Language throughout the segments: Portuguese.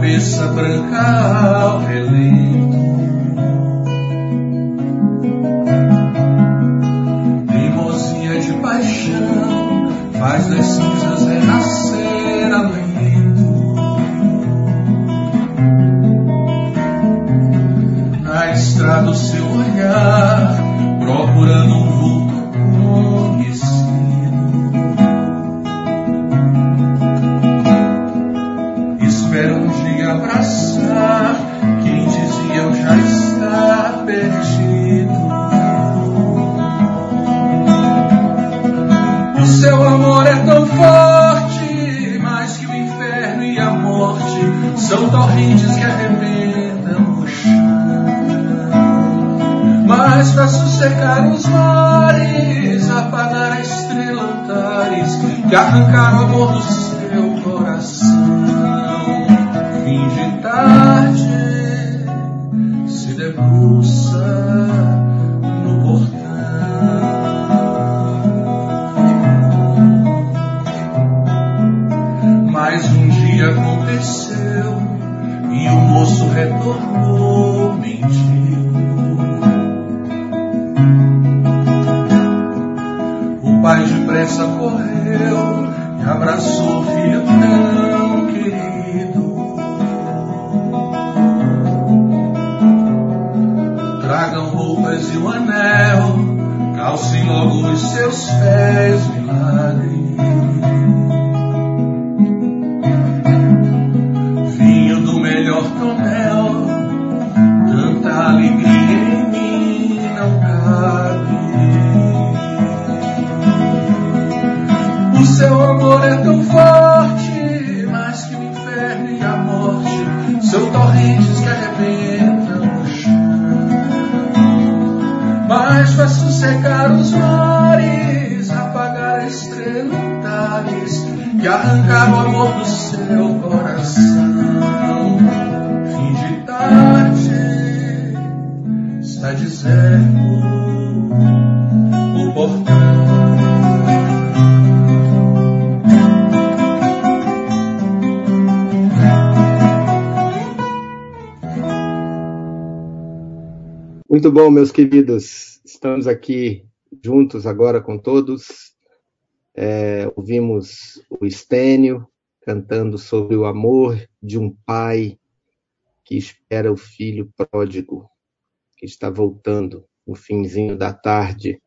cabeça branca ao relento. Muito bom, meus queridos. Estamos aqui juntos agora com todos. É, ouvimos o Estênio cantando sobre o amor de um pai que espera o filho pródigo, que está voltando no finzinho da tarde.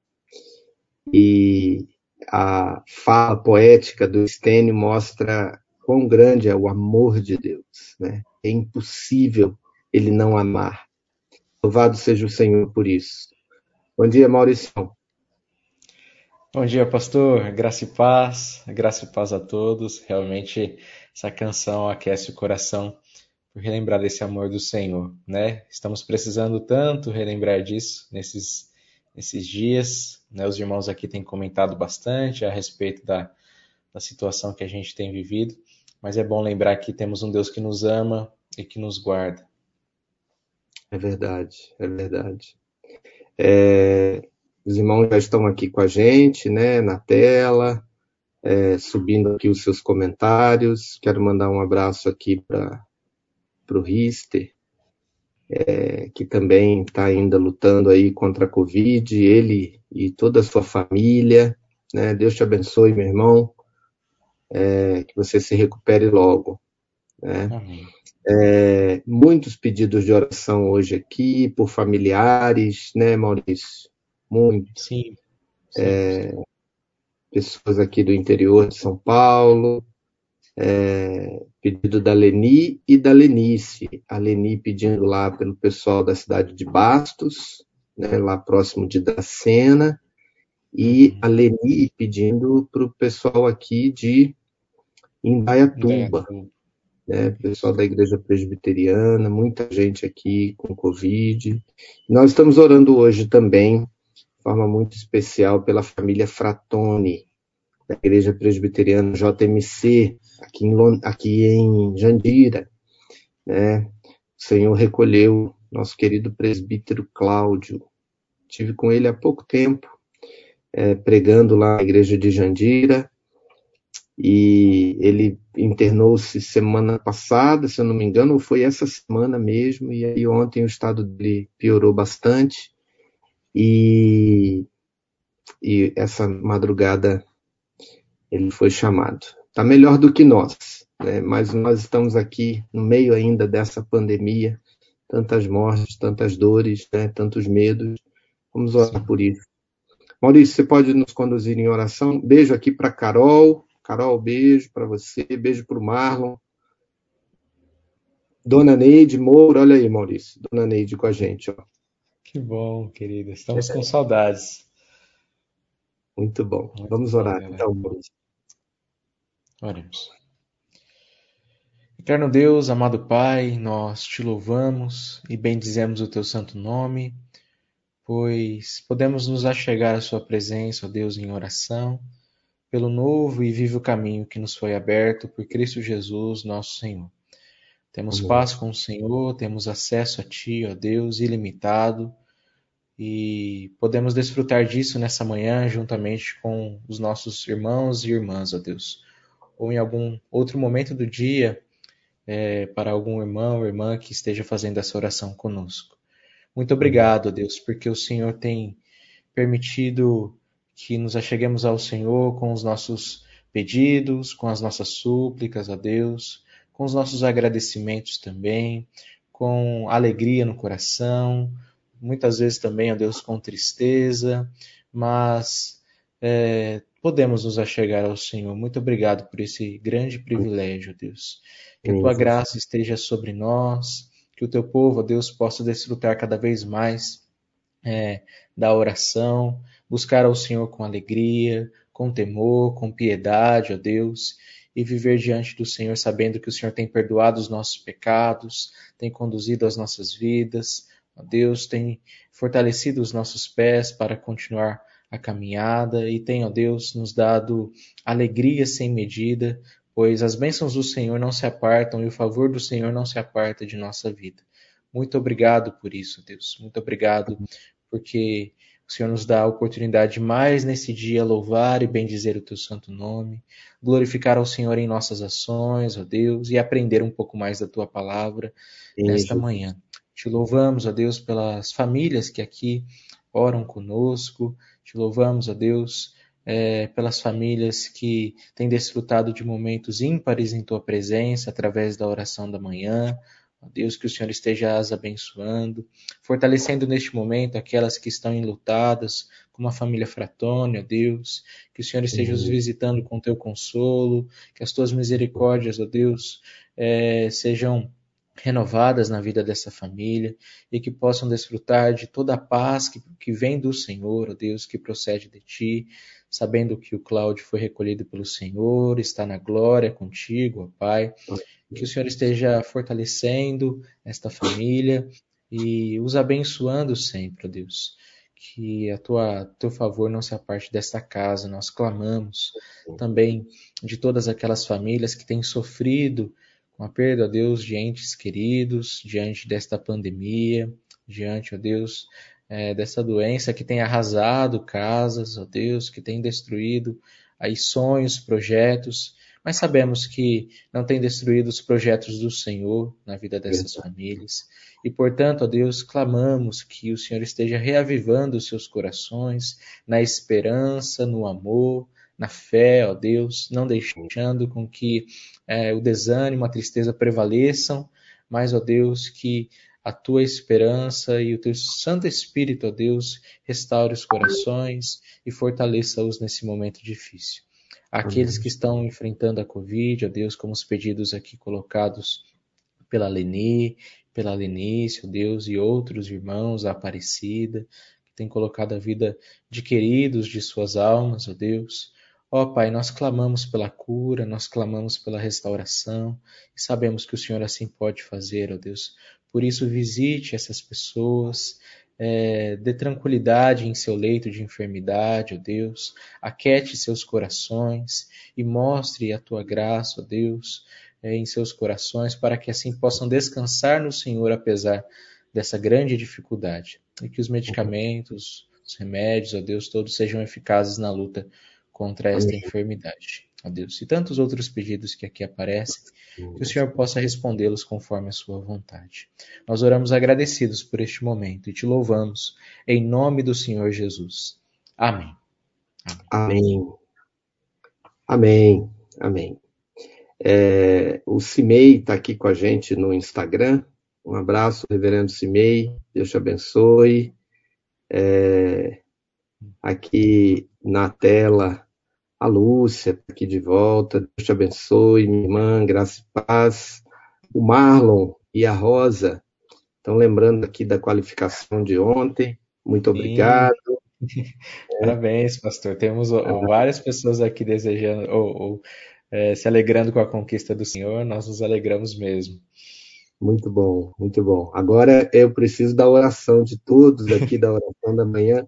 E a fala poética do Estênio mostra quão grande é o amor de Deus. Né? É impossível ele não amar. Louvado seja o Senhor por isso. Bom dia, Maurício. Bom dia, pastor. Graça e paz. Graça e paz a todos. Realmente, essa canção aquece o coração por relembrar desse amor do Senhor, né? Estamos precisando tanto relembrar disso nesses, nesses dias. Né? Os irmãos aqui têm comentado bastante a respeito da, da situação que a gente tem vivido, mas é bom lembrar que temos um Deus que nos ama e que nos guarda. É verdade, é verdade. É, os irmãos já estão aqui com a gente, né, na tela, é, subindo aqui os seus comentários. Quero mandar um abraço aqui para o Rister, é, que também está ainda lutando aí contra a Covid, ele e toda a sua família. Né? Deus te abençoe, meu irmão, é, que você se recupere logo. Né? Amém. É, muitos pedidos de oração hoje aqui, por familiares, né, Maurício? Muitos. Sim. sim. É, pessoas aqui do interior de São Paulo, é, pedido da Leni e da Lenice. A Leni pedindo lá pelo pessoal da cidade de Bastos, né, lá próximo de Dracena, e a Leni pedindo para o pessoal aqui de Indaiatuba. Indaiatuba. Né, pessoal da Igreja Presbiteriana, muita gente aqui com Covid. Nós estamos orando hoje também, de forma muito especial, pela família Fratoni, da Igreja Presbiteriana JMC, aqui em, aqui em Jandira. Né? O Senhor recolheu nosso querido presbítero Cláudio. Tive com ele há pouco tempo, é, pregando lá na Igreja de Jandira, e ele internou-se semana passada, se eu não me engano, ou foi essa semana mesmo, e aí ontem o estado dele piorou bastante, e, e essa madrugada ele foi chamado. Está melhor do que nós, né? mas nós estamos aqui no meio ainda dessa pandemia, tantas mortes, tantas dores, né? tantos medos. Vamos orar por isso. Maurício, você pode nos conduzir em oração? Beijo aqui para Carol, Carol, beijo para você, beijo para o Marlon. Dona Neide Moura, olha aí, Maurício, Dona Neide com a gente. Ó. Que bom, querida, estamos é. com saudades. Muito bom. Muito Vamos orar bom, então, Maurício. Oremos. Eterno Deus, amado Pai, nós te louvamos e bendizemos o teu santo nome, pois podemos nos achegar à sua presença, ó Deus, em oração pelo novo e vivo caminho que nos foi aberto por Cristo Jesus, nosso Senhor. Temos Amém. paz com o Senhor, temos acesso a Ti, ó Deus, ilimitado, e podemos desfrutar disso nessa manhã juntamente com os nossos irmãos e irmãs, ó Deus. Ou em algum outro momento do dia, é, para algum irmão ou irmã que esteja fazendo essa oração conosco. Muito obrigado, ó Deus, porque o Senhor tem permitido que nos acheguemos ao Senhor com os nossos pedidos, com as nossas súplicas a Deus, com os nossos agradecimentos também, com alegria no coração, muitas vezes também a Deus com tristeza, mas é, podemos nos achegar ao Senhor. Muito obrigado por esse grande privilégio, Deus. Que a tua graça esteja sobre nós, que o teu povo, Deus, possa desfrutar cada vez mais é, da oração, buscar ao Senhor com alegria, com temor, com piedade, ó Deus, e viver diante do Senhor sabendo que o Senhor tem perdoado os nossos pecados, tem conduzido as nossas vidas, ó Deus, tem fortalecido os nossos pés para continuar a caminhada e tem, ó Deus, nos dado alegria sem medida, pois as bênçãos do Senhor não se apartam e o favor do Senhor não se aparta de nossa vida. Muito obrigado por isso, Deus. Muito obrigado porque o Senhor nos dá a oportunidade mais nesse dia louvar e bendizer o teu santo nome, glorificar ao Senhor em nossas ações, ó Deus, e aprender um pouco mais da tua palavra Sim, nesta manhã. Te louvamos, ó Deus, pelas famílias que aqui oram conosco. Te louvamos, ó Deus, é, pelas famílias que têm desfrutado de momentos ímpares em tua presença através da oração da manhã. Deus, que o Senhor esteja as abençoando, fortalecendo neste momento aquelas que estão enlutadas, como a família Fratone, ó Deus, que o Senhor esteja os visitando com teu consolo, que as tuas misericórdias, ó Deus, é, sejam renovadas na vida dessa família e que possam desfrutar de toda a paz que, que vem do Senhor, ó Deus, que procede de ti, sabendo que o Cláudio foi recolhido pelo Senhor, está na glória contigo, ó Pai. Que o Senhor esteja fortalecendo esta família e os abençoando sempre, ó Deus. Que a tua teu favor não se aparte desta casa. Nós clamamos também de todas aquelas famílias que têm sofrido com a perda, ó Deus, de entes queridos, diante desta pandemia, diante, ó Deus, é, dessa doença que tem arrasado casas, ó Deus, que tem destruído aí sonhos, projetos, mas sabemos que não tem destruído os projetos do Senhor na vida dessas famílias. E, portanto, ó Deus, clamamos que o Senhor esteja reavivando os seus corações na esperança, no amor, na fé, ó Deus, não deixando com que é, o desânimo, a tristeza prevaleçam, mas, ó Deus, que a tua esperança e o teu Santo Espírito, ó Deus, restaure os corações e fortaleça-os nesse momento difícil. Aqueles que estão enfrentando a Covid, ó Deus, como os pedidos aqui colocados pela Leni, pela Lenice, ó Deus, e outros irmãos, a Aparecida, que tem colocado a vida de queridos de suas almas, ó Deus. Ó Pai, nós clamamos pela cura, nós clamamos pela restauração e sabemos que o Senhor assim pode fazer, ó Deus. Por isso, visite essas pessoas, é, dê tranquilidade em seu leito de enfermidade, ó Deus. Aquete seus corações e mostre a tua graça, ó Deus, é, em seus corações, para que assim possam descansar no Senhor apesar dessa grande dificuldade. E que os medicamentos, os remédios, ó Deus, todos sejam eficazes na luta contra esta enfermidade. Ó Deus, e tantos outros pedidos que aqui aparecem, que o Senhor possa respondê-los conforme a sua vontade. Nós oramos agradecidos por este momento e te louvamos em nome do Senhor Jesus. Amém. Amém. Amém. Amém. É, o Cimei está aqui com a gente no Instagram. Um abraço, reverendo Cimei. Deus te abençoe. É, aqui na tela, a Lúcia tá aqui de volta. Deus te abençoe, minha irmã, graça e paz. O Marlon e a Rosa estão lembrando aqui da qualificação de ontem. Muito obrigado. Parabéns, pastor. Temos várias pessoas aqui desejando ou, ou é, se alegrando com a conquista do Senhor. Nós nos alegramos mesmo. Muito bom, muito bom. Agora eu preciso da oração de todos aqui, da oração da manhã,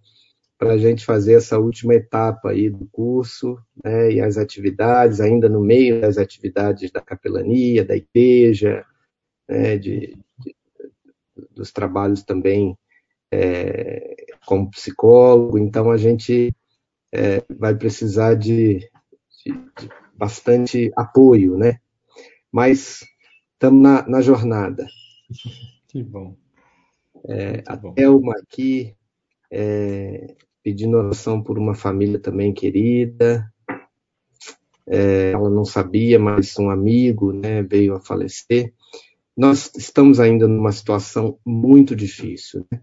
para a gente fazer essa última etapa aí do curso, né, e as atividades, ainda no meio das atividades da capelania, da igreja, né, de, de, dos trabalhos também é, como psicólogo, então a gente é, vai precisar de, de, bastante apoio, né? Mas estamos na, na, jornada. Que bom. É, a Thelma aqui, é, pedindo oração por uma família também querida. É, ela não sabia, mas um amigo né, veio a falecer. Nós estamos ainda numa situação muito difícil. Né?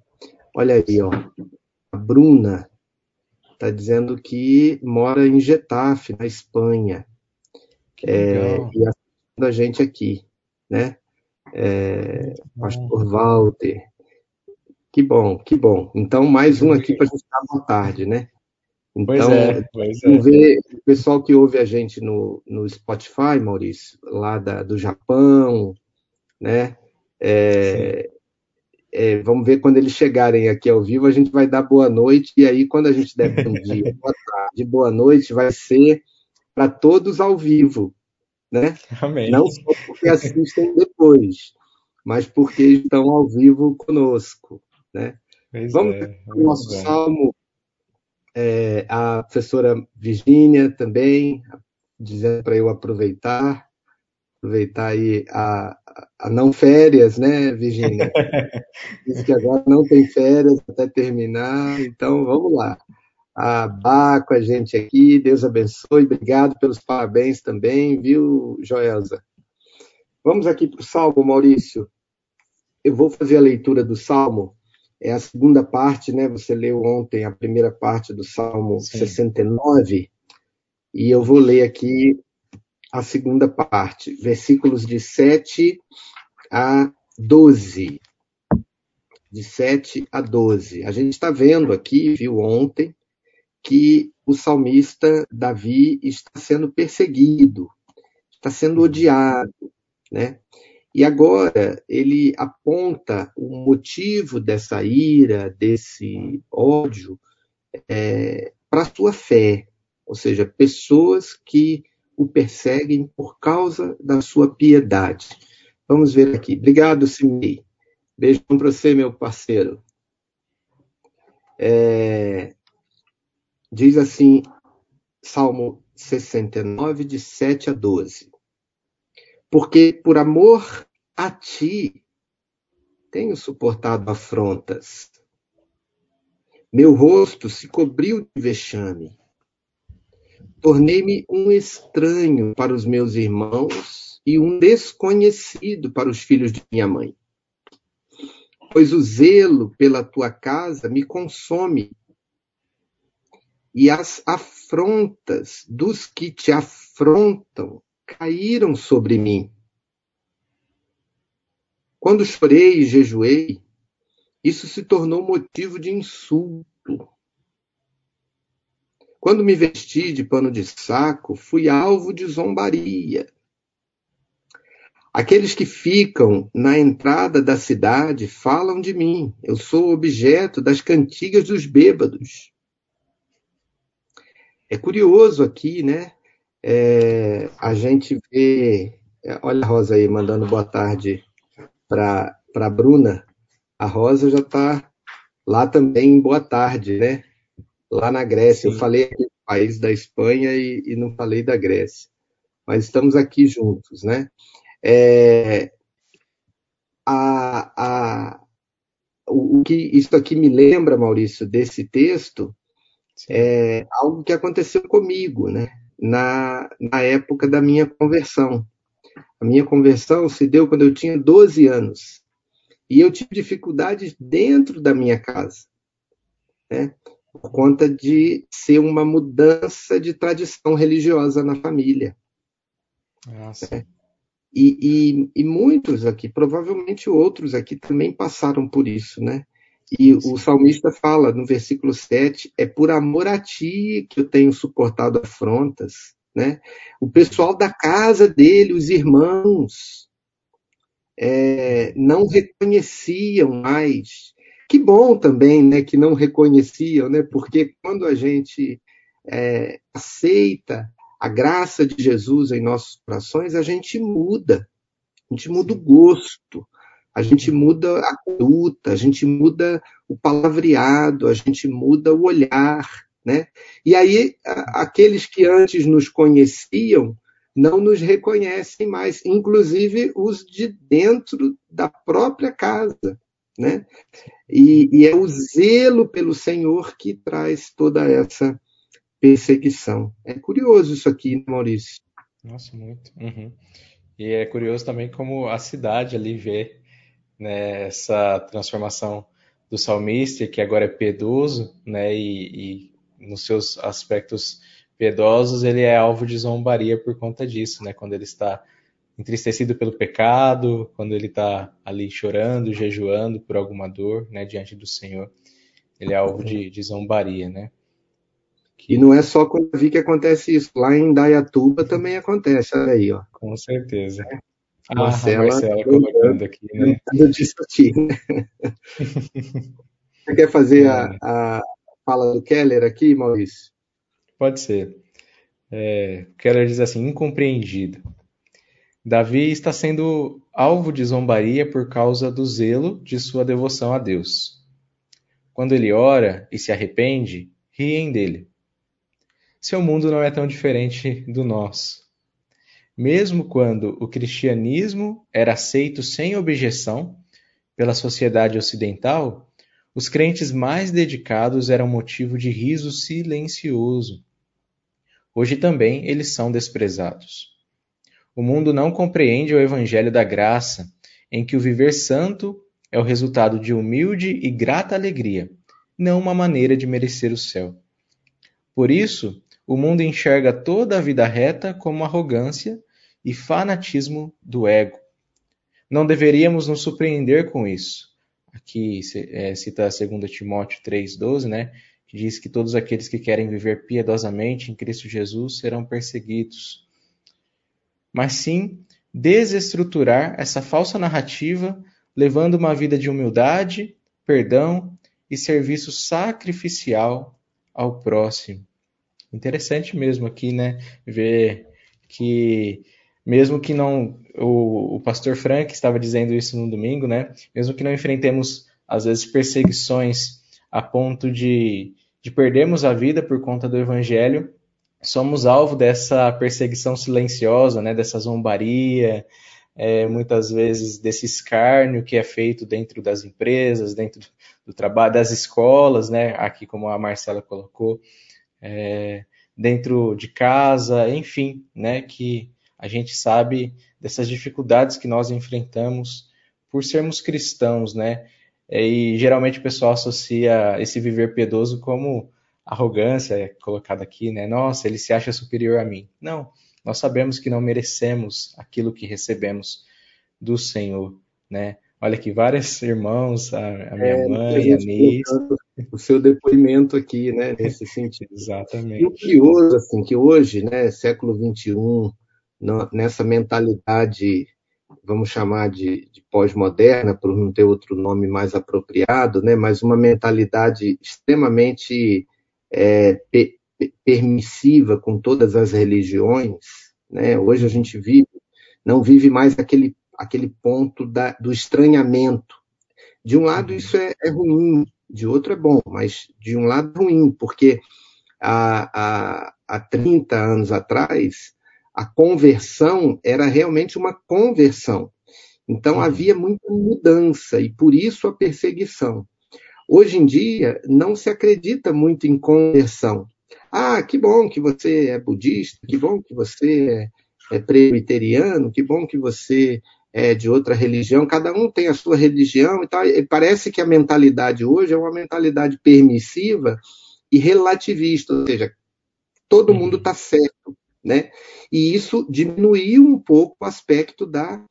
Olha aí, ó. A Bruna está dizendo que mora em Getafe, na Espanha. É, e a gente aqui, né? É, Pastor Walter. Que bom, que bom. Então, mais um aqui para a gente dar boa tarde, né? Então, pois é, pois é. ver o pessoal que ouve a gente no, no Spotify, Maurício, lá da, do Japão, né? É, é, vamos ver quando eles chegarem aqui ao vivo, a gente vai dar boa noite, e aí quando a gente der bom dia, boa tarde, boa noite, vai ser para todos ao vivo, né? Amém. Não só porque assistem depois, mas porque estão ao vivo conosco, né? Pois vamos é, o nosso bem. salmo, é, a professora Virgínia também, dizendo para eu aproveitar, aproveitar aí a, a não férias, né, Virginia? Diz que agora não tem férias até terminar, então vamos lá. A Bá com a gente aqui, Deus abençoe, obrigado pelos parabéns também, viu, Joelza? Vamos aqui para o Salmo, Maurício. Eu vou fazer a leitura do Salmo, é a segunda parte, né? Você leu ontem a primeira parte do Salmo Sim. 69, e eu vou ler aqui a segunda parte, versículos de 7 a 12. De 7 a 12. A gente está vendo aqui, viu ontem, que o salmista Davi está sendo perseguido, está sendo odiado, né? E agora ele aponta o motivo dessa ira, desse ódio, é, para a sua fé, ou seja, pessoas que o perseguem por causa da sua piedade. Vamos ver aqui. Obrigado, Simei. Beijão para você, meu parceiro. É, diz assim, Salmo 69, de 7 a 12. Porque por amor a ti tenho suportado afrontas. Meu rosto se cobriu de vexame Tornei-me um estranho para os meus irmãos e um desconhecido para os filhos de minha mãe. Pois o zelo pela tua casa me consome, e as afrontas dos que te afrontam caíram sobre mim. Quando chorei e jejuei, isso se tornou motivo de insulto quando me vesti de pano de saco, fui alvo de zombaria. Aqueles que ficam na entrada da cidade falam de mim. Eu sou objeto das cantigas dos bêbados. É curioso aqui, né? É, a gente vê. Olha a Rosa aí mandando boa tarde para a Bruna. A Rosa já está lá também, boa tarde, né? lá na Grécia. Sim. Eu falei país da Espanha e, e não falei da Grécia. Mas estamos aqui juntos, né? É, a, a, o, o, que isso aqui me lembra, Maurício, desse texto, Sim. é algo que aconteceu comigo, né? Na, na época da minha conversão. A minha conversão se deu quando eu tinha 12 anos. E eu tive dificuldades dentro da minha casa, né? por conta de ser uma mudança de tradição religiosa na família. Né? E, e, e, muitos aqui, provavelmente outros aqui também passaram por isso, né? E o salmista fala no versículo 7, é por amor a ti que eu tenho suportado afrontas, né? O pessoal da casa dele, os irmãos, é, não reconheciam mais. Que bom também, né, que não reconheciam, né? Porque quando a gente é, aceita a graça de Jesus em nossos corações, a gente muda. A gente muda o gosto, a gente muda a conduta, a gente muda o palavreado, a gente muda o olhar, né? E aí, aqueles que antes nos conheciam não nos reconhecem mais, inclusive os de dentro da própria casa, né? E, e é o zelo pelo Senhor que traz toda essa perseguição. É curioso isso aqui, né, Maurício. Nossa, muito. Uhum. E é curioso também como a cidade ali vê né, essa transformação do salmista, que agora é piedoso, né, e, e nos seus aspectos piedosos, ele é alvo de zombaria por conta disso, né? Quando ele está entristecido pelo pecado, quando ele está ali chorando, jejuando por alguma dor, né, diante do Senhor, ele é alvo de, de zombaria, né? Que... E não é só com vi que acontece isso, lá em Dayatuba também acontece, olha aí, ó. Com certeza. Ah, Marcela, Marcela colocando aqui, né? Discutir, né? Você quer fazer a, é. a fala do Keller aqui, Maurício? Pode ser. É, Keller diz assim: incompreendido. Davi está sendo alvo de zombaria por causa do zelo de sua devoção a Deus. Quando ele ora e se arrepende, riem dele. Seu mundo não é tão diferente do nosso. Mesmo quando o cristianismo era aceito sem objeção pela sociedade ocidental, os crentes mais dedicados eram motivo de riso silencioso. Hoje também eles são desprezados. O mundo não compreende o evangelho da graça, em que o viver santo é o resultado de humilde e grata alegria, não uma maneira de merecer o céu. Por isso, o mundo enxerga toda a vida reta como arrogância e fanatismo do ego. Não deveríamos nos surpreender com isso aqui é, cita 2 Timóteo 3,12, né? Que diz que todos aqueles que querem viver piedosamente em Cristo Jesus serão perseguidos. Mas sim desestruturar essa falsa narrativa, levando uma vida de humildade, perdão e serviço sacrificial ao próximo. Interessante mesmo aqui, né? Ver que mesmo que não o, o pastor Frank estava dizendo isso no domingo, né? Mesmo que não enfrentemos às vezes perseguições a ponto de, de perdermos a vida por conta do evangelho, somos alvo dessa perseguição silenciosa, né? Dessa zombaria, é, muitas vezes desse escárnio que é feito dentro das empresas, dentro do trabalho, das escolas, né? Aqui como a Marcela colocou, é, dentro de casa, enfim, né? Que a gente sabe dessas dificuldades que nós enfrentamos por sermos cristãos, né? E geralmente o pessoal associa esse viver piedoso como arrogância, é colocada aqui, né? Nossa, ele se acha superior a mim. Não, nós sabemos que não merecemos aquilo que recebemos do Senhor, né? Olha aqui, vários irmãos, a, a minha é, mãe, a Nis. O seu depoimento aqui, né, nesse sentido. Exatamente. E o curioso, assim, que hoje, né, século XXI, nessa mentalidade, vamos chamar de, de pós-moderna, por não ter outro nome mais apropriado, né, mas uma mentalidade extremamente é, pe permissiva com todas as religiões. Né? Hoje a gente vive, não vive mais aquele, aquele ponto da, do estranhamento. De um lado, isso é, é ruim, de outro é bom, mas de um lado, ruim, porque há, há, há 30 anos atrás, a conversão era realmente uma conversão. Então uhum. havia muita mudança e por isso a perseguição. Hoje em dia não se acredita muito em conversão. Ah, que bom que você é budista, que bom que você é, é presbiteriano, que bom que você é de outra religião, cada um tem a sua religião e tal. E parece que a mentalidade hoje é uma mentalidade permissiva e relativista, ou seja, todo uhum. mundo está certo, né? E isso diminuiu um pouco o aspecto da,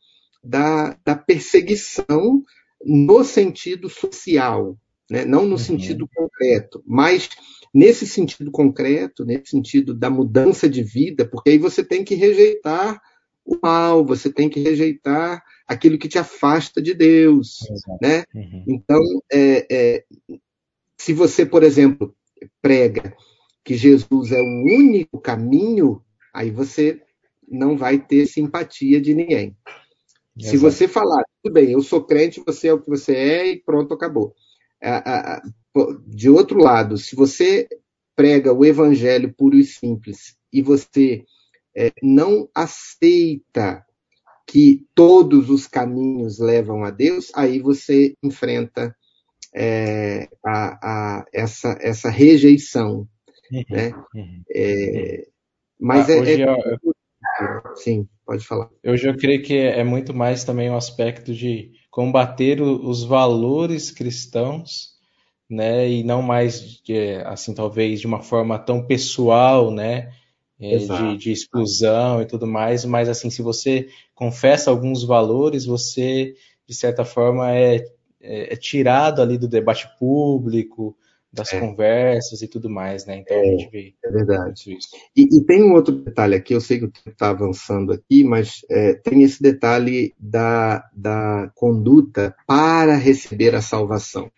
da, da perseguição no sentido social, né? não no uhum. sentido concreto, mas nesse sentido concreto, nesse sentido da mudança de vida, porque aí você tem que rejeitar o mal, você tem que rejeitar aquilo que te afasta de Deus, Exato. né? Uhum. Então, é, é, se você, por exemplo, prega que Jesus é o único caminho, aí você não vai ter simpatia de ninguém. Exato. Se você falar, tudo bem, eu sou crente, você é o que você é e pronto, acabou. De outro lado, se você prega o evangelho puro e simples e você é, não aceita que todos os caminhos levam a Deus, aí você enfrenta é, a, a, essa, essa rejeição. Uhum, né? Uhum, é, mas ah, é, é Sim, pode falar. Hoje eu creio que é muito mais também um aspecto de combater os valores cristãos, né, e não mais assim talvez de uma forma tão pessoal, né, de, de, exclusão e tudo mais, mas assim se você confessa alguns valores, você de certa forma é é, é, tirado ali do debate público, das é. conversas e tudo mais, né? Então é, a gente vê. É verdade. Isso. E, e, tem um outro detalhe aqui, eu sei que o tempo está avançando aqui, mas é, tem esse detalhe da, da conduta para receber a salvação.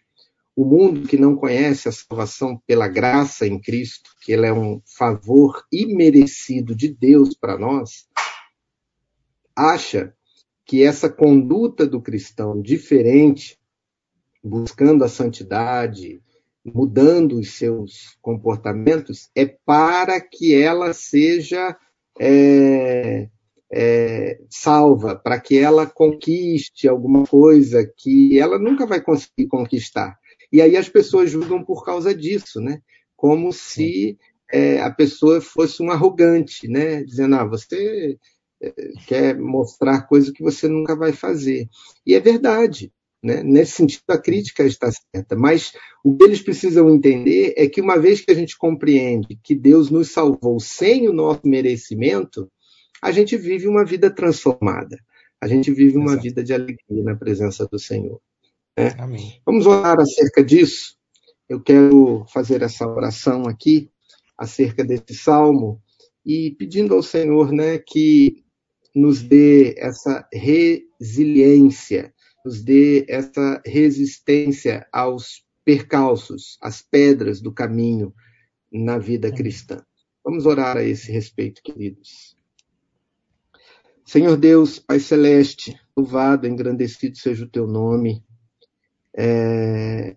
O mundo que não conhece a salvação pela graça em Cristo, que ele é um favor imerecido de Deus para nós, acha que essa conduta do cristão diferente buscando a santidade, mudando os seus comportamentos, é para que ela seja é, é, salva, para que ela conquiste alguma coisa que ela nunca vai conseguir conquistar. E aí as pessoas julgam por causa disso, né? Como se é, a pessoa fosse um arrogante, né? Dizendo, ah, você é, quer mostrar coisa que você nunca vai fazer. E é verdade. Né? Nesse sentido, a crítica está certa, mas o que eles precisam entender é que, uma vez que a gente compreende que Deus nos salvou sem o nosso merecimento, a gente vive uma vida transformada, a gente vive uma Exato. vida de alegria na presença do Senhor. Né? Vamos orar acerca disso. Eu quero fazer essa oração aqui, acerca desse salmo, e pedindo ao Senhor né, que nos dê essa resiliência nos dê essa resistência aos percalços, às pedras do caminho na vida cristã. Vamos orar a esse respeito, queridos. Senhor Deus, Pai Celeste, louvado, engrandecido seja o teu nome. É,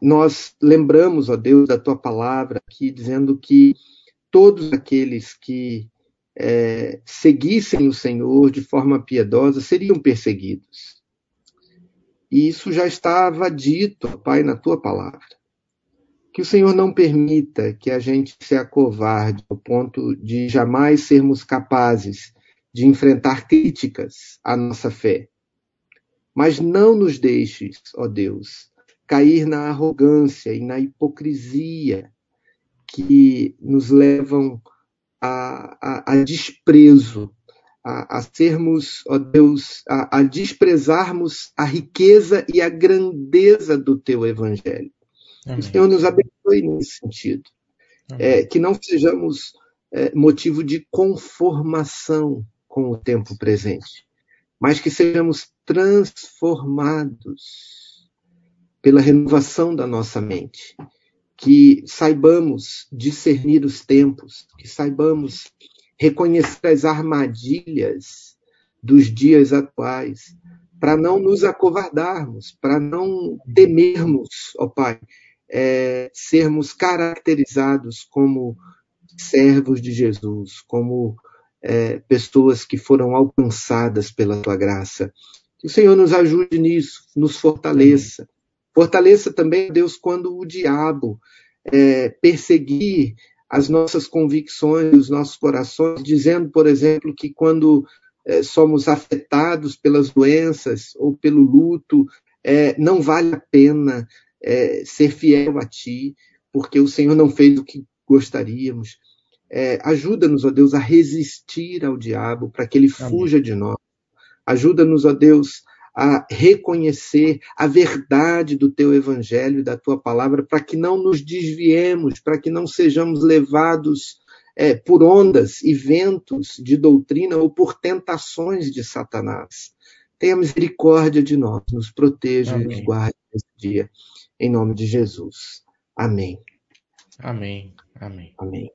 nós lembramos, ó Deus, da tua palavra aqui, dizendo que todos aqueles que é, seguissem o Senhor de forma piedosa seriam perseguidos. E isso já estava dito, Pai, na tua palavra. Que o Senhor não permita que a gente se acovarde ao ponto de jamais sermos capazes de enfrentar críticas à nossa fé. Mas não nos deixes, ó Deus, cair na arrogância e na hipocrisia que nos levam a, a, a desprezo a, a sermos, ó Deus, a, desprezarmos a riqueza e a grandeza do teu evangelho. Amém. O Senhor nos abençoe nesse sentido. É, que não sejamos é, motivo de conformação com o tempo presente, mas que sejamos transformados pela renovação da nossa mente, que saibamos discernir os tempos, que saibamos reconhecer as armadilhas dos dias atuais, para não nos acovardarmos, para não temermos, ó Pai, é, sermos caracterizados como servos de Jesus, como é, pessoas que foram alcançadas pela tua graça. O Senhor nos ajude nisso, nos fortaleça. Fortaleça também, Deus, quando o diabo é, perseguir as nossas convicções, os nossos corações, dizendo, por exemplo, que quando é, somos afetados pelas doenças ou pelo luto, é, não vale a pena é, ser fiel a Ti, porque o Senhor não fez o que gostaríamos. É, Ajuda-nos, ó Deus, a resistir ao diabo para que ele Amém. fuja de nós. Ajuda-nos, ó Deus, a reconhecer a verdade do teu evangelho e da tua palavra, para que não nos desviemos, para que não sejamos levados é, por ondas e ventos de doutrina ou por tentações de Satanás. Tenha misericórdia de nós, nos proteja Amém. e nos guarde nesse dia, em nome de Jesus. Amém. Amém. Amém. Amém.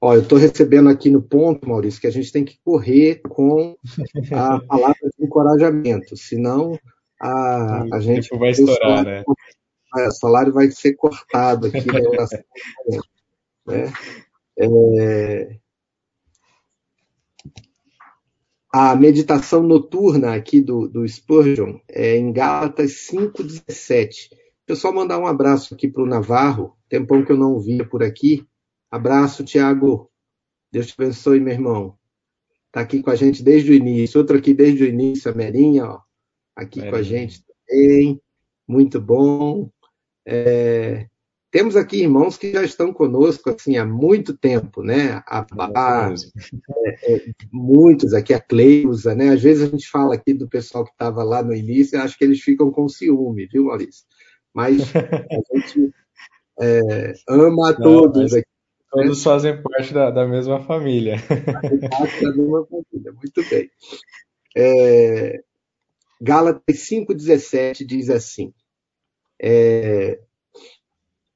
Ó, eu estou recebendo aqui no ponto, Maurício, que a gente tem que correr com a palavra de encorajamento, senão a, a gente. vai estourar, né? É, o salário vai ser cortado aqui na oração. né? É, a meditação noturna aqui do, do Spurgeon é em Gálatas 5,17. Pessoal, mandar um abraço aqui para o Navarro, tempão que eu não via por aqui. Abraço, Tiago. Deus te abençoe, meu irmão. Está aqui com a gente desde o início. Outro aqui desde o início, a Merinha, ó, aqui com a gente também. Muito bom. É... Temos aqui irmãos que já estão conosco assim há muito tempo, né? A Bá, é, é, muitos aqui, a Cleusa, né? Às vezes a gente fala aqui do pessoal que estava lá no início, e acho que eles ficam com ciúme, viu, Maurício? Mas a gente é, ama a todos aqui. Todos fazem parte da, da mesma família. Fazem parte da mesma família, muito bem. É, Gálatas 5,17 diz assim: é,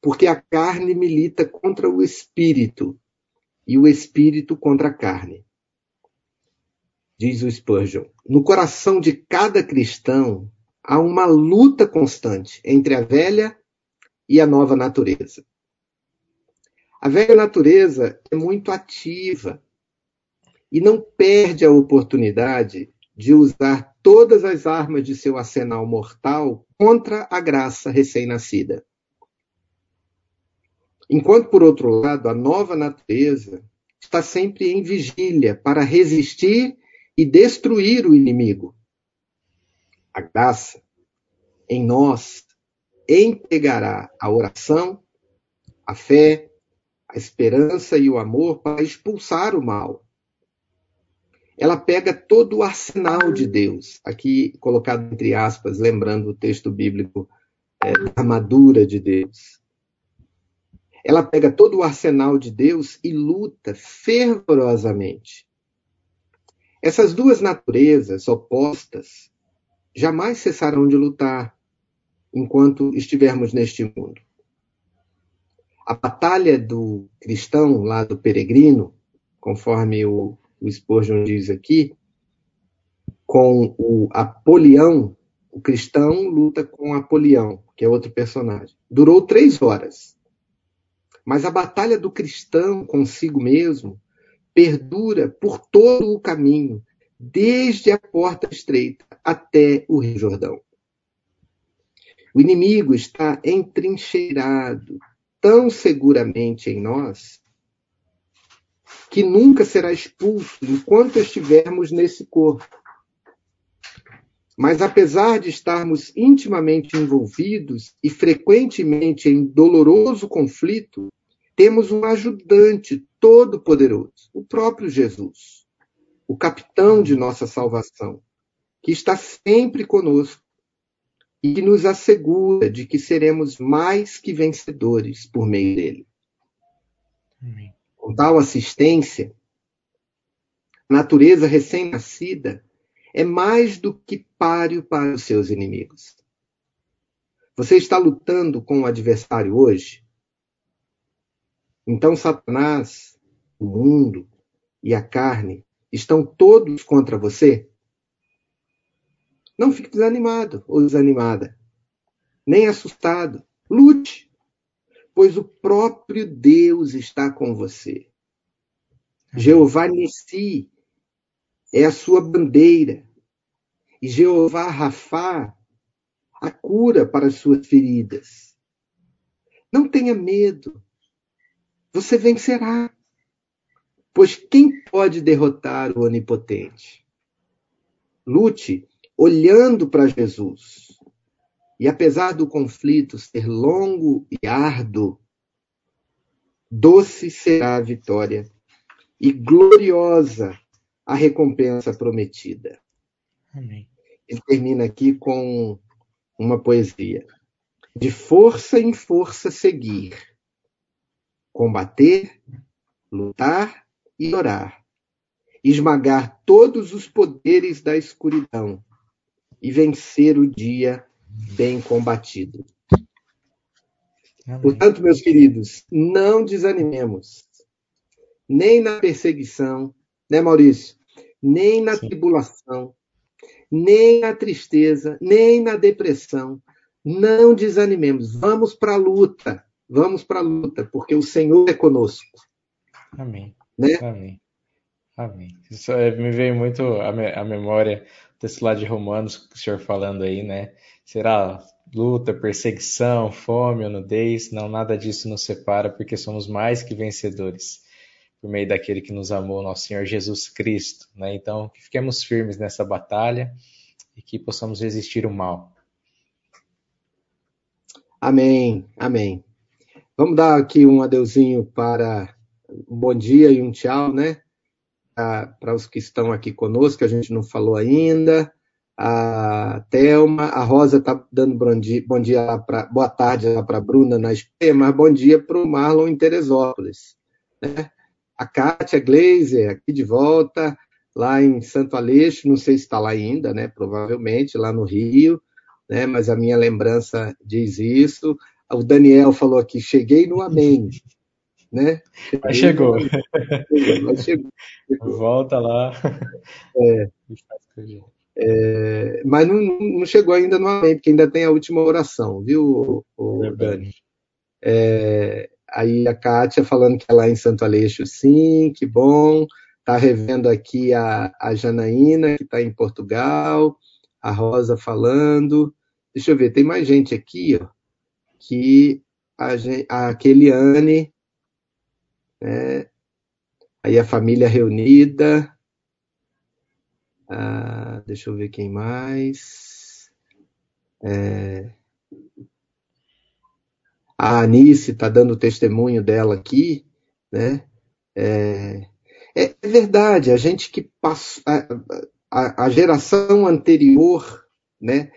Porque a carne milita contra o espírito, e o espírito contra a carne. Diz o Spurgeon: No coração de cada cristão há uma luta constante entre a velha e a nova natureza. A velha natureza é muito ativa e não perde a oportunidade de usar todas as armas de seu arsenal mortal contra a graça recém-nascida. Enquanto, por outro lado, a nova natureza está sempre em vigília para resistir e destruir o inimigo. A graça em nós empregará a oração, a fé, a esperança e o amor para expulsar o mal. Ela pega todo o arsenal de Deus, aqui colocado entre aspas, lembrando o texto bíblico é, armadura de Deus. Ela pega todo o arsenal de Deus e luta fervorosamente. Essas duas naturezas opostas jamais cessarão de lutar enquanto estivermos neste mundo. A batalha do cristão, lá do peregrino, conforme o, o Spurgeon diz aqui, com o Apolião, o cristão luta com Apolião, que é outro personagem. Durou três horas. Mas a batalha do cristão consigo mesmo perdura por todo o caminho, desde a porta estreita até o Rio Jordão. O inimigo está entrincheirado, tão seguramente em nós que nunca será expulso enquanto estivermos nesse corpo. Mas apesar de estarmos intimamente envolvidos e frequentemente em doloroso conflito, temos um ajudante todo-poderoso, o próprio Jesus, o capitão de nossa salvação, que está sempre conosco e nos assegura de que seremos mais que vencedores por meio dele. Amém. Com tal assistência, a natureza recém-nascida é mais do que páreo para os seus inimigos. Você está lutando com o adversário hoje? Então Satanás, o mundo e a carne estão todos contra você? Não fique desanimado ou desanimada, nem assustado. Lute, pois o próprio Deus está com você. Jeová Nissi é a sua bandeira. E Jeová Rafá a cura para as suas feridas. Não tenha medo. Você vencerá. Pois quem pode derrotar o onipotente? Lute olhando para Jesus. E apesar do conflito ser longo e árduo, doce será a vitória e gloriosa a recompensa prometida. Amém. Ele termina aqui com uma poesia. De força em força seguir, combater, lutar e orar, esmagar todos os poderes da escuridão e vencer o dia bem combatido. Amém. Portanto, meus queridos, não desanimemos, nem na perseguição, né, Maurício? Nem na Sim. tribulação, nem na tristeza, nem na depressão. Não desanimemos, vamos para a luta, vamos para a luta, porque o Senhor é conosco. Amém. Né? Amém. Amém. Isso é, me veio muito a memória desse lado de Romanos que o senhor falando aí, né? Será luta, perseguição, fome, nudez? Não, nada disso nos separa, porque somos mais que vencedores por meio daquele que nos amou, nosso Senhor Jesus Cristo. Né? Então, que fiquemos firmes nessa batalha e que possamos resistir o mal. Amém, amém. Vamos dar aqui um adeuzinho para um bom dia e um tchau, né? Para os que estão aqui conosco, que a gente não falou ainda. A Thelma, a Rosa está dando bom dia, bom dia pra, boa tarde para a Bruna na Espanha, mas bom dia para o Marlon em Teresópolis. Né? a Kátia Glazer, aqui de volta, lá em Santo Aleixo, não sei se está lá ainda, né? Provavelmente, lá no Rio, né? Mas a minha lembrança diz isso. O Daniel falou aqui, cheguei no Amém. Né? Mas chegou. Mas chegou. Volta lá. É. É, mas não, não, chegou ainda no Amém, porque ainda tem a última oração, viu, o, o Dani? É, Aí a Kátia falando que é em Santo Aleixo, sim, que bom. Está revendo aqui a, a Janaína, que está em Portugal. A Rosa falando. Deixa eu ver, tem mais gente aqui, ó, que a, a Keliane, né? aí a família reunida. Ah, deixa eu ver quem mais. É, a Anice está dando testemunho dela aqui, né? É, é, verdade, a gente que passou, a, a, geração anterior, né?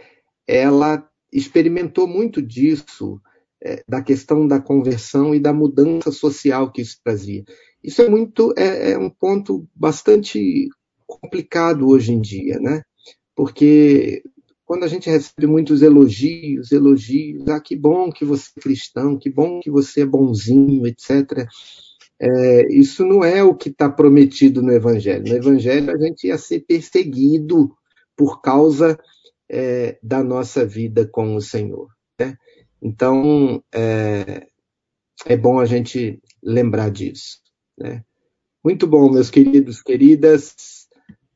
Ela experimentou muito disso, é, da questão da conversão e da mudança social que isso trazia. Isso é muito, é, é um ponto bastante complicado hoje em dia, né? Porque quando a gente recebe muitos elogios, elogios, ah, que bom que você é cristão, que bom que você é bonzinho, etc. É, isso não é o que está prometido no Evangelho. No Evangelho a gente ia ser perseguido por causa é, da nossa vida com o Senhor. Né? Então é, é, bom a gente lembrar disso. Né? Muito bom, meus queridos, queridas.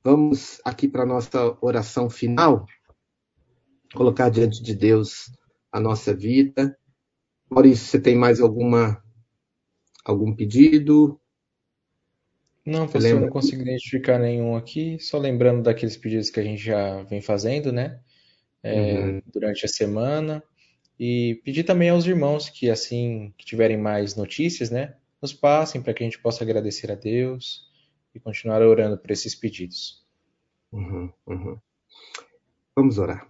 Vamos aqui para a nossa oração final colocar diante de Deus a nossa vida. Maurício, você tem mais alguma algum pedido? Não, professor, não consigo identificar nenhum aqui, só lembrando daqueles pedidos que a gente já vem fazendo, né? É, uhum. Durante a semana. E pedir também aos irmãos que, assim que tiverem mais notícias, né? Nos passem para que a gente possa agradecer a Deus e continuar orando por esses pedidos. Uhum, uhum. Vamos orar.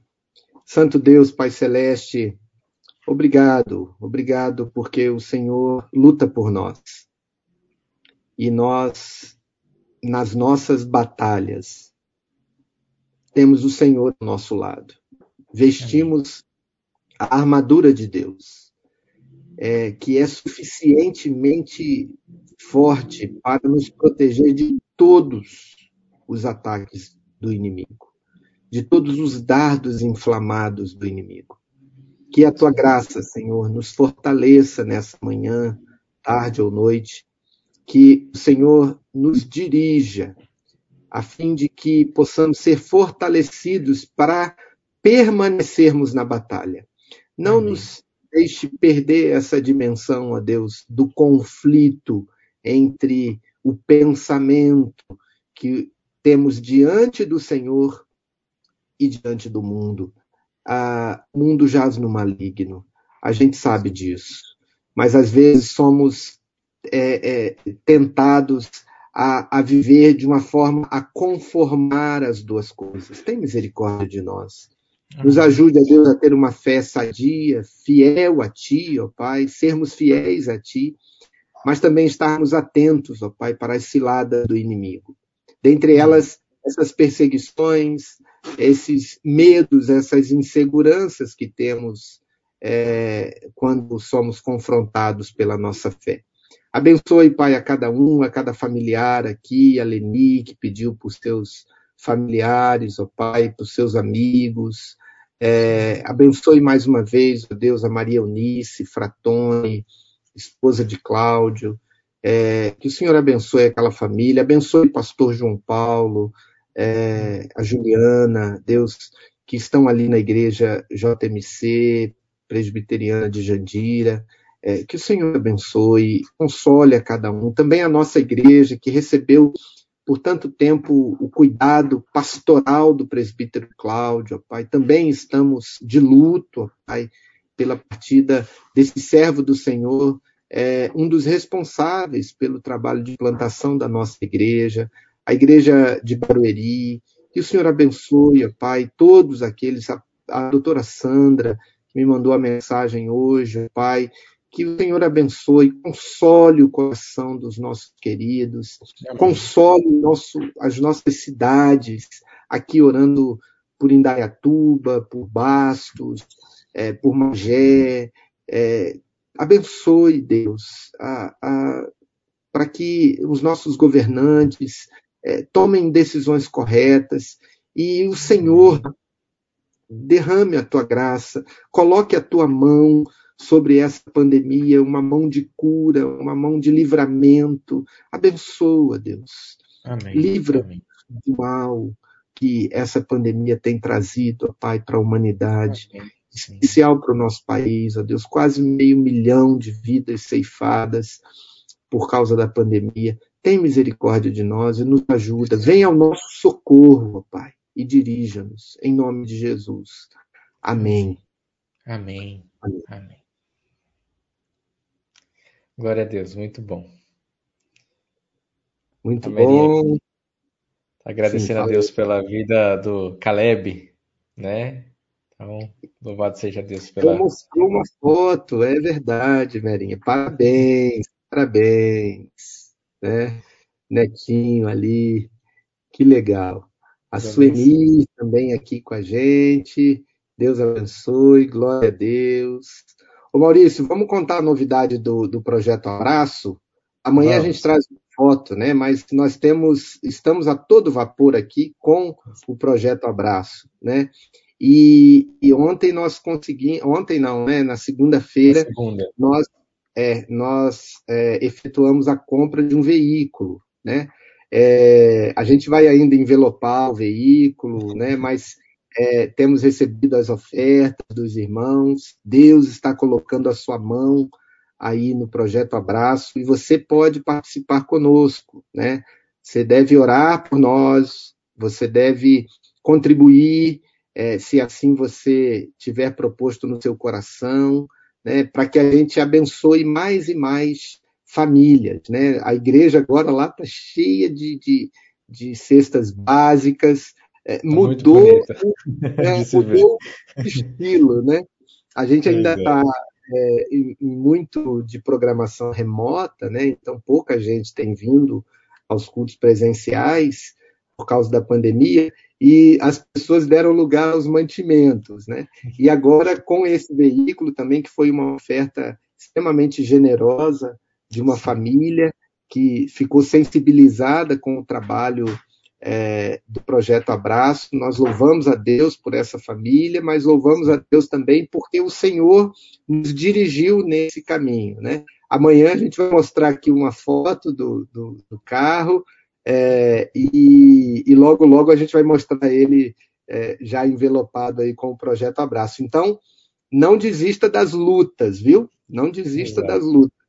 Santo Deus, Pai Celeste, obrigado, obrigado porque o Senhor luta por nós. E nós, nas nossas batalhas, temos o Senhor ao nosso lado. Vestimos a armadura de Deus, é, que é suficientemente forte para nos proteger de todos os ataques do inimigo de todos os dardos inflamados do inimigo. Que a tua graça, Senhor, nos fortaleça nessa manhã, tarde ou noite, que o Senhor nos dirija, a fim de que possamos ser fortalecidos para permanecermos na batalha. Não Amém. nos deixe perder essa dimensão, ó Deus, do conflito entre o pensamento que temos diante do Senhor e diante do mundo. Ah, o mundo jaz no maligno, a gente sabe disso, mas às vezes somos é, é, tentados a, a, viver de uma forma a conformar as duas coisas. Tem misericórdia de nós. Nos ajude, a Deus, a ter uma fé sadia, fiel a Ti, ó Pai, sermos fiéis a Ti, mas também estarmos atentos, ó Pai, para as ciladas do inimigo. Dentre elas, essas perseguições, esses medos, essas inseguranças que temos é, quando somos confrontados pela nossa fé. Abençoe, Pai, a cada um, a cada familiar aqui, a Leni, que pediu para os seus familiares, ó Pai, para os seus amigos. É, abençoe mais uma vez, ó Deus, a Maria Eunice, Fratone, esposa de Cláudio. É, que o Senhor abençoe aquela família, abençoe o pastor João Paulo, é, a Juliana, Deus, que estão ali na igreja JMC, presbiteriana de Jandira. É, que o Senhor abençoe, console a cada um. Também a nossa igreja, que recebeu por tanto tempo o cuidado pastoral do presbítero Cláudio, ó Pai. Também estamos de luto, ó Pai, pela partida desse servo do Senhor, é, um dos responsáveis pelo trabalho de plantação da nossa igreja, a igreja de Barueri. Que o Senhor abençoe, ó Pai, todos aqueles, a, a doutora Sandra, que me mandou a mensagem hoje, ó Pai, que o Senhor abençoe, console o coração dos nossos queridos, console nosso, as nossas cidades, aqui orando por Indaiatuba, por Bastos, é, por Magé. É, abençoe, Deus, para que os nossos governantes é, tomem decisões corretas e o Senhor derrame a tua graça, coloque a tua mão sobre essa pandemia, uma mão de cura, uma mão de livramento. Abençoa, Deus. Amém. Livra Amém. do mal que essa pandemia tem trazido, ó Pai, para a humanidade. Amém. Especial para o nosso país, ó Deus, quase meio milhão de vidas ceifadas por causa da pandemia. Tem misericórdia de nós e nos ajuda. Venha ao nosso socorro, ó Pai, e dirija-nos, em nome de Jesus. Amém. Amém. Amém. Amém. Glória a Deus, muito bom. Muito a bom. Tá agradecendo Sim, a Deus pela vida do Caleb, né? Então, louvado seja Deus pela. Eu mostrei uma foto, é verdade, Merinha. Parabéns, parabéns. Né? Netinho ali, que legal. A Sueli também aqui com a gente. Deus abençoe, glória a Deus. Ô Maurício, vamos contar a novidade do, do projeto Abraço? Amanhã vamos. a gente traz foto, né? Mas nós temos, estamos a todo vapor aqui com o projeto Abraço, né? E, e ontem nós conseguimos, ontem não, né? Na segunda-feira segunda. nós, é, nós é, efetuamos a compra de um veículo, né? É, a gente vai ainda envelopar o veículo, né? Mas é, temos recebido as ofertas dos irmãos, Deus está colocando a sua mão aí no projeto Abraço e você pode participar conosco, né? Você deve orar por nós, você deve contribuir, é, se assim você tiver proposto no seu coração, né? Para que a gente abençoe mais e mais famílias, né? A igreja agora lá está cheia de, de, de cestas básicas, é, tá mudou, é, mudou o estilo, né? A gente ainda está é, em, em, muito de programação remota, né? Então pouca gente tem vindo aos cultos presenciais por causa da pandemia e as pessoas deram lugar aos mantimentos, né? E agora com esse veículo também que foi uma oferta extremamente generosa de uma família que ficou sensibilizada com o trabalho é, do projeto Abraço. Nós louvamos a Deus por essa família, mas louvamos a Deus também porque o Senhor nos dirigiu nesse caminho. Né? Amanhã a gente vai mostrar aqui uma foto do, do, do carro é, e, e, logo, logo a gente vai mostrar ele é, já envelopado aí com o projeto Abraço. Então, não desista das lutas, viu? Não desista das lutas.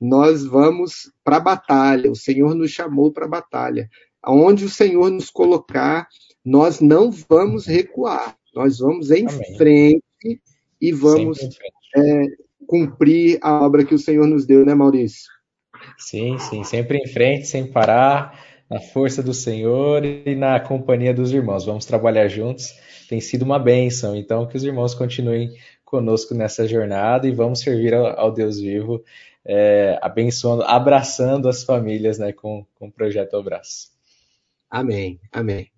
Nós vamos para a batalha. O Senhor nos chamou para a batalha aonde o Senhor nos colocar, nós não vamos recuar, nós vamos em Amém. frente e vamos é, cumprir a obra que o Senhor nos deu, né, Maurício? Sim, sim, sempre em frente, sem parar, na força do Senhor e na companhia dos irmãos. Vamos trabalhar juntos, tem sido uma bênção, então que os irmãos continuem conosco nessa jornada e vamos servir ao, ao Deus vivo, é, abençoando, abraçando as famílias né, com, com o Projeto Abraço. Amém, amém.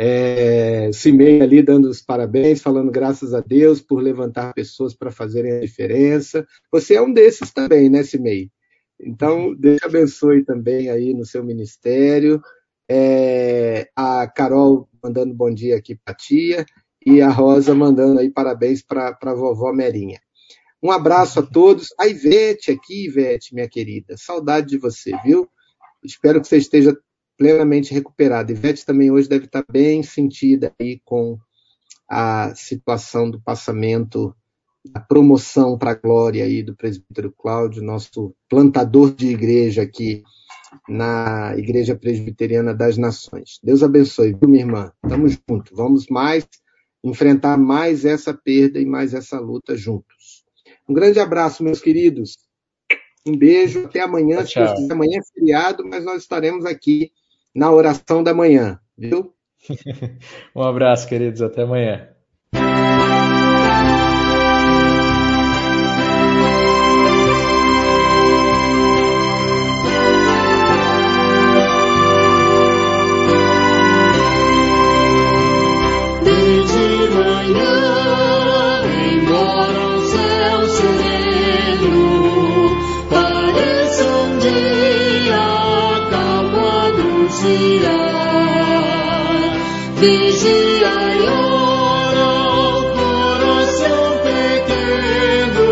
É, Cimei ali dando os parabéns, falando graças a Deus por levantar pessoas para fazerem a diferença. Você é um desses também, né, Cimei? Então, Deus abençoe também aí no seu ministério. É, a Carol mandando bom dia aqui para a tia e a Rosa mandando aí parabéns para a vovó Merinha. Um abraço a todos. A Ivete aqui, Ivete, minha querida. Saudade de você, viu? Espero que você esteja plenamente recuperada. Ivete também hoje deve estar bem sentida aí com a situação do passamento, a promoção para a glória aí do presbítero Cláudio, nosso plantador de igreja aqui na Igreja Presbiteriana das Nações. Deus abençoe, viu, minha irmã? Tamo junto. Vamos mais enfrentar mais essa perda e mais essa luta juntos. Um grande abraço, meus queridos. Um beijo, até amanhã. Tchau, tchau. Amanhã é feriado, mas nós estaremos aqui na oração da manhã, viu? um abraço, queridos, até amanhã. vigiar, vigiar e orar para seu pequeno.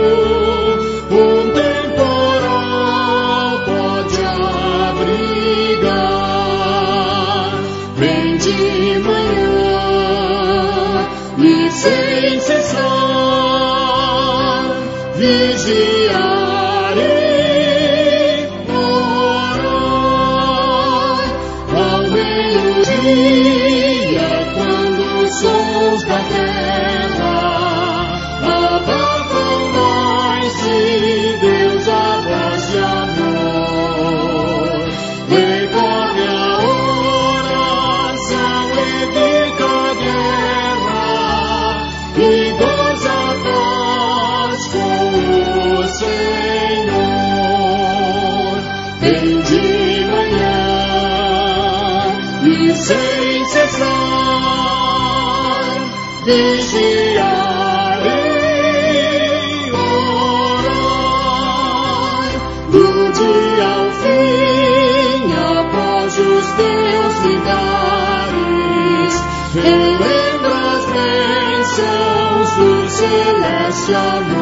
Um temporal pode abrigar. Vem de manhã e sem cessar vigiar. glory.